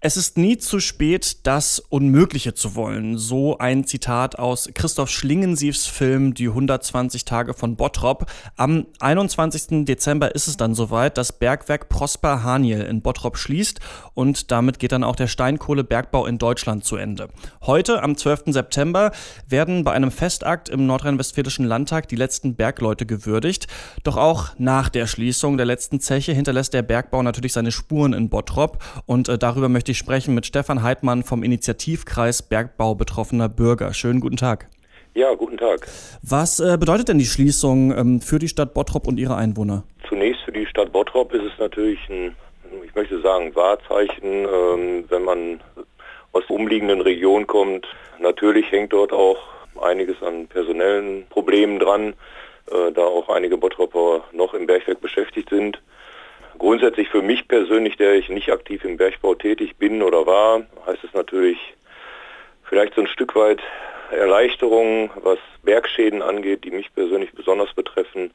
Es ist nie zu spät, das Unmögliche zu wollen. So ein Zitat aus Christoph Schlingensiefs Film Die 120 Tage von Bottrop. Am 21. Dezember ist es dann soweit. Das Bergwerk Prosper Haniel in Bottrop schließt und damit geht dann auch der Steinkohlebergbau in Deutschland zu Ende. Heute, am 12. September, werden bei einem Festakt im Nordrhein-Westfälischen Landtag die letzten Bergleute gewürdigt. Doch auch nach der Schließung der letzten Zeche hinterlässt der Bergbau natürlich seine Spuren in Bottrop und äh, darüber möchte möchte ich sprechen mit Stefan Heidmann vom Initiativkreis Bergbau betroffener Bürger. Schönen guten Tag. Ja, guten Tag. Was äh, bedeutet denn die Schließung ähm, für die Stadt Bottrop und ihre Einwohner? Zunächst für die Stadt Bottrop ist es natürlich ein, ich möchte sagen, Wahrzeichen, ähm, wenn man aus umliegenden Regionen kommt. Natürlich hängt dort auch einiges an personellen Problemen dran, äh, da auch einige Bottropper noch im Bergwerk beschäftigt sind. Grundsätzlich für mich persönlich, der ich nicht aktiv im Bergbau tätig bin oder war, heißt es natürlich vielleicht so ein Stück weit Erleichterung, was Bergschäden angeht, die mich persönlich besonders betreffen.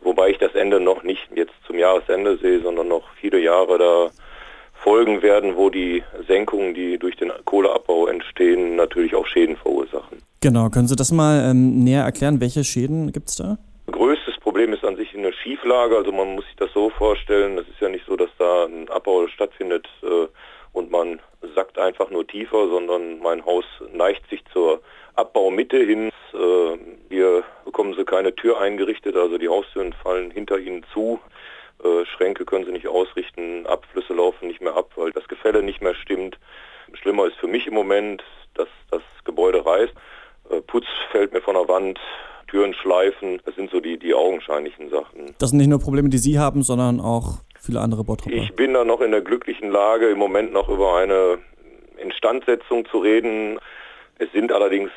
Wobei ich das Ende noch nicht jetzt zum Jahresende sehe, sondern noch viele Jahre da folgen werden, wo die Senkungen, die durch den Kohleabbau entstehen, natürlich auch Schäden verursachen. Genau, können Sie das mal ähm, näher erklären? Welche Schäden gibt es da? Problem ist an sich eine Schieflage. Also man muss sich das so vorstellen, es ist ja nicht so, dass da ein Abbau stattfindet äh, und man sackt einfach nur tiefer, sondern mein Haus neigt sich zur Abbaumitte hin. Äh, hier bekommen sie keine Tür eingerichtet, also die Haustüren fallen hinter ihnen zu. Äh, Schränke können sie nicht ausrichten, Abflüsse laufen nicht mehr ab, weil das Gefälle nicht mehr stimmt. Schlimmer ist für mich im Moment, dass das Gebäude reißt. Äh, Putz fällt mir von der Wand, Türen schleifen. Das sind so die, die augenscheinlichen Sachen. Das sind nicht nur Probleme, die Sie haben, sondern auch viele andere Bottropper. Ich bin da noch in der glücklichen Lage, im Moment noch über eine Instandsetzung zu reden. Es sind allerdings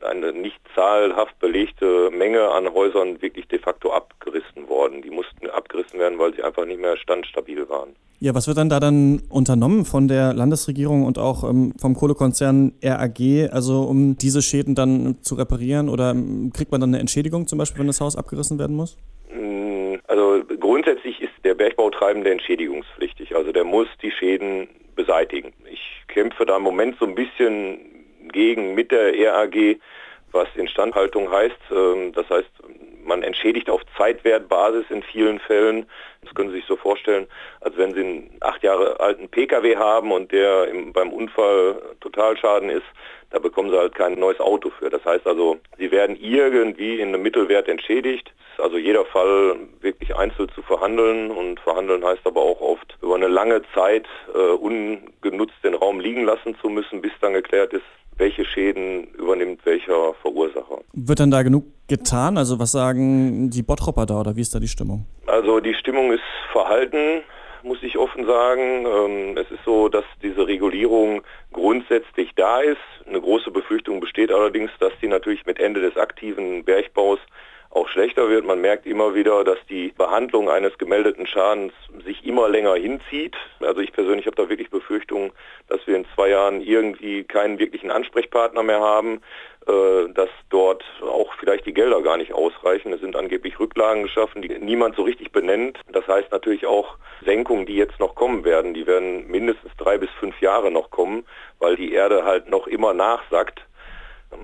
eine nicht zahlhaft belegte Menge an Häusern wirklich de facto abgerissen worden. Die mussten abgerissen werden, weil sie einfach nicht mehr standstabil waren. Ja, was wird dann da dann unternommen von der Landesregierung und auch ähm, vom Kohlekonzern RAG, also um diese Schäden dann zu reparieren oder ähm, kriegt man dann eine Entschädigung zum Beispiel, wenn das Haus abgerissen werden muss? Mm, also grundsätzlich ist der Bergbautreibende entschädigungspflichtig, also der muss die Schäden beseitigen. Ich kämpfe da im Moment so ein bisschen gegen mit der RAG, was Instandhaltung heißt. Ähm, das heißt, man entschädigt auf Zeitwertbasis in vielen Fällen. Das können Sie sich so vorstellen, als wenn Sie einen acht Jahre alten Pkw haben und der im, beim Unfall Totalschaden ist, da bekommen Sie halt kein neues Auto für. Das heißt also, Sie werden irgendwie in einem Mittelwert entschädigt. Also jeder Fall wirklich einzeln zu verhandeln und verhandeln heißt aber auch oft über eine lange Zeit äh, ungenutzt den Raum liegen lassen zu müssen, bis dann geklärt ist, welche Schäden übernimmt welcher Verursacher. Wird dann da genug getan? Also was sagen die Bottropper da oder wie ist da die Stimmung? Also die Stimmung ist verhalten, muss ich offen sagen. Ähm, es ist so, dass diese Regulierung grundsätzlich da ist. Eine große Befürchtung besteht allerdings, dass die natürlich mit Ende des aktiven Bergbaus schlechter wird. Man merkt immer wieder, dass die Behandlung eines gemeldeten Schadens sich immer länger hinzieht. Also ich persönlich habe da wirklich Befürchtungen, dass wir in zwei Jahren irgendwie keinen wirklichen Ansprechpartner mehr haben, äh, dass dort auch vielleicht die Gelder gar nicht ausreichen. Es sind angeblich Rücklagen geschaffen, die niemand so richtig benennt. Das heißt natürlich auch Senkungen, die jetzt noch kommen werden, die werden mindestens drei bis fünf Jahre noch kommen, weil die Erde halt noch immer nachsackt.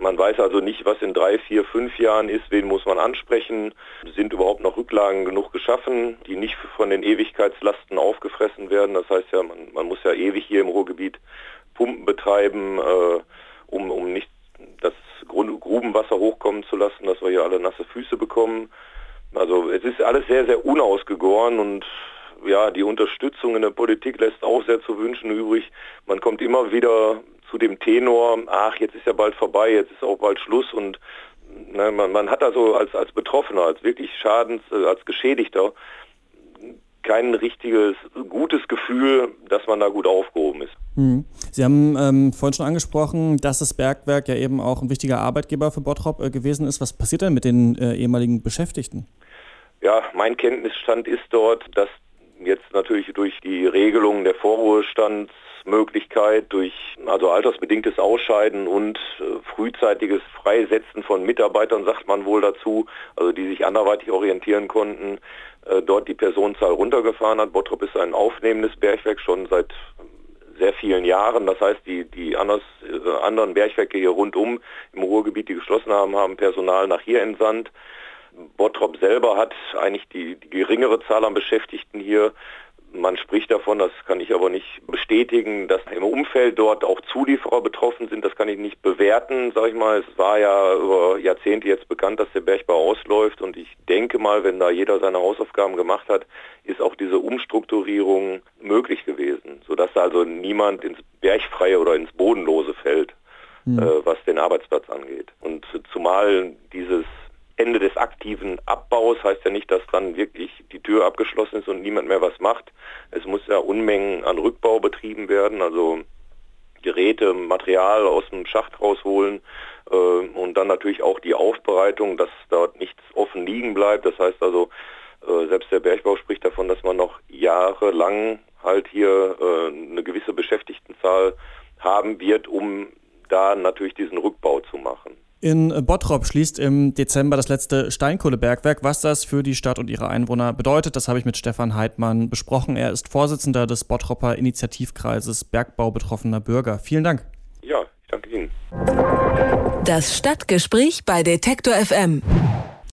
Man weiß also nicht, was in drei, vier, fünf Jahren ist, wen muss man ansprechen, sind überhaupt noch Rücklagen genug geschaffen, die nicht von den Ewigkeitslasten aufgefressen werden. Das heißt ja, man, man muss ja ewig hier im Ruhrgebiet Pumpen betreiben, äh, um, um nicht das Grubenwasser hochkommen zu lassen, dass wir hier alle nasse Füße bekommen. Also es ist alles sehr, sehr unausgegoren und ja, die Unterstützung in der Politik lässt auch sehr zu wünschen übrig. Man kommt immer wieder zu dem Tenor, ach, jetzt ist ja bald vorbei, jetzt ist auch bald Schluss und ne, man, man, hat also als, als Betroffener, als wirklich Schadens, äh, als Geschädigter kein richtiges, gutes Gefühl, dass man da gut aufgehoben ist. Hm. Sie haben ähm, vorhin schon angesprochen, dass das Bergwerk ja eben auch ein wichtiger Arbeitgeber für Bottrop äh, gewesen ist. Was passiert denn mit den äh, ehemaligen Beschäftigten? Ja, mein Kenntnisstand ist dort, dass jetzt natürlich durch die Regelung der Vorruhestands Möglichkeit durch also altersbedingtes Ausscheiden und äh, frühzeitiges Freisetzen von Mitarbeitern, sagt man wohl dazu, also die sich anderweitig orientieren konnten, äh, dort die Personenzahl runtergefahren hat. Bottrop ist ein aufnehmendes Bergwerk schon seit sehr vielen Jahren. Das heißt, die, die anders, äh, anderen Bergwerke hier rundum im Ruhrgebiet, die geschlossen haben, haben Personal nach hier entsandt. Bottrop selber hat eigentlich die, die geringere Zahl an Beschäftigten hier. Man spricht davon, das kann ich aber nicht bestätigen, dass im Umfeld dort auch Zulieferer betroffen sind. Das kann ich nicht bewerten, sage ich mal. Es war ja über Jahrzehnte jetzt bekannt, dass der Bergbau ausläuft und ich denke mal, wenn da jeder seine Hausaufgaben gemacht hat, ist auch diese Umstrukturierung möglich gewesen, sodass da also niemand ins Bergfreie oder ins Bodenlose fällt, mhm. äh, was den Arbeitsplatz angeht. Und zumal dieses Ende des aktiven Abbaus heißt ja nicht, dass dann wirklich die Tür abgeschlossen ist und niemand mehr was macht. Es muss ja Unmengen an Rückbau betrieben werden, also Geräte, Material aus dem Schacht rausholen äh, und dann natürlich auch die Aufbereitung, dass dort nichts offen liegen bleibt. Das heißt also, äh, selbst der Bergbau spricht davon, dass man noch jahrelang halt hier äh, eine gewisse Beschäftigtenzahl haben wird, um da natürlich diesen Rückbau zu machen. In Bottrop schließt im Dezember das letzte Steinkohlebergwerk. Was das für die Stadt und ihre Einwohner bedeutet, das habe ich mit Stefan Heidmann besprochen. Er ist Vorsitzender des Bottropper Initiativkreises Bergbau betroffener Bürger. Vielen Dank. Ja, ich danke Ihnen. Das Stadtgespräch bei Detektor FM.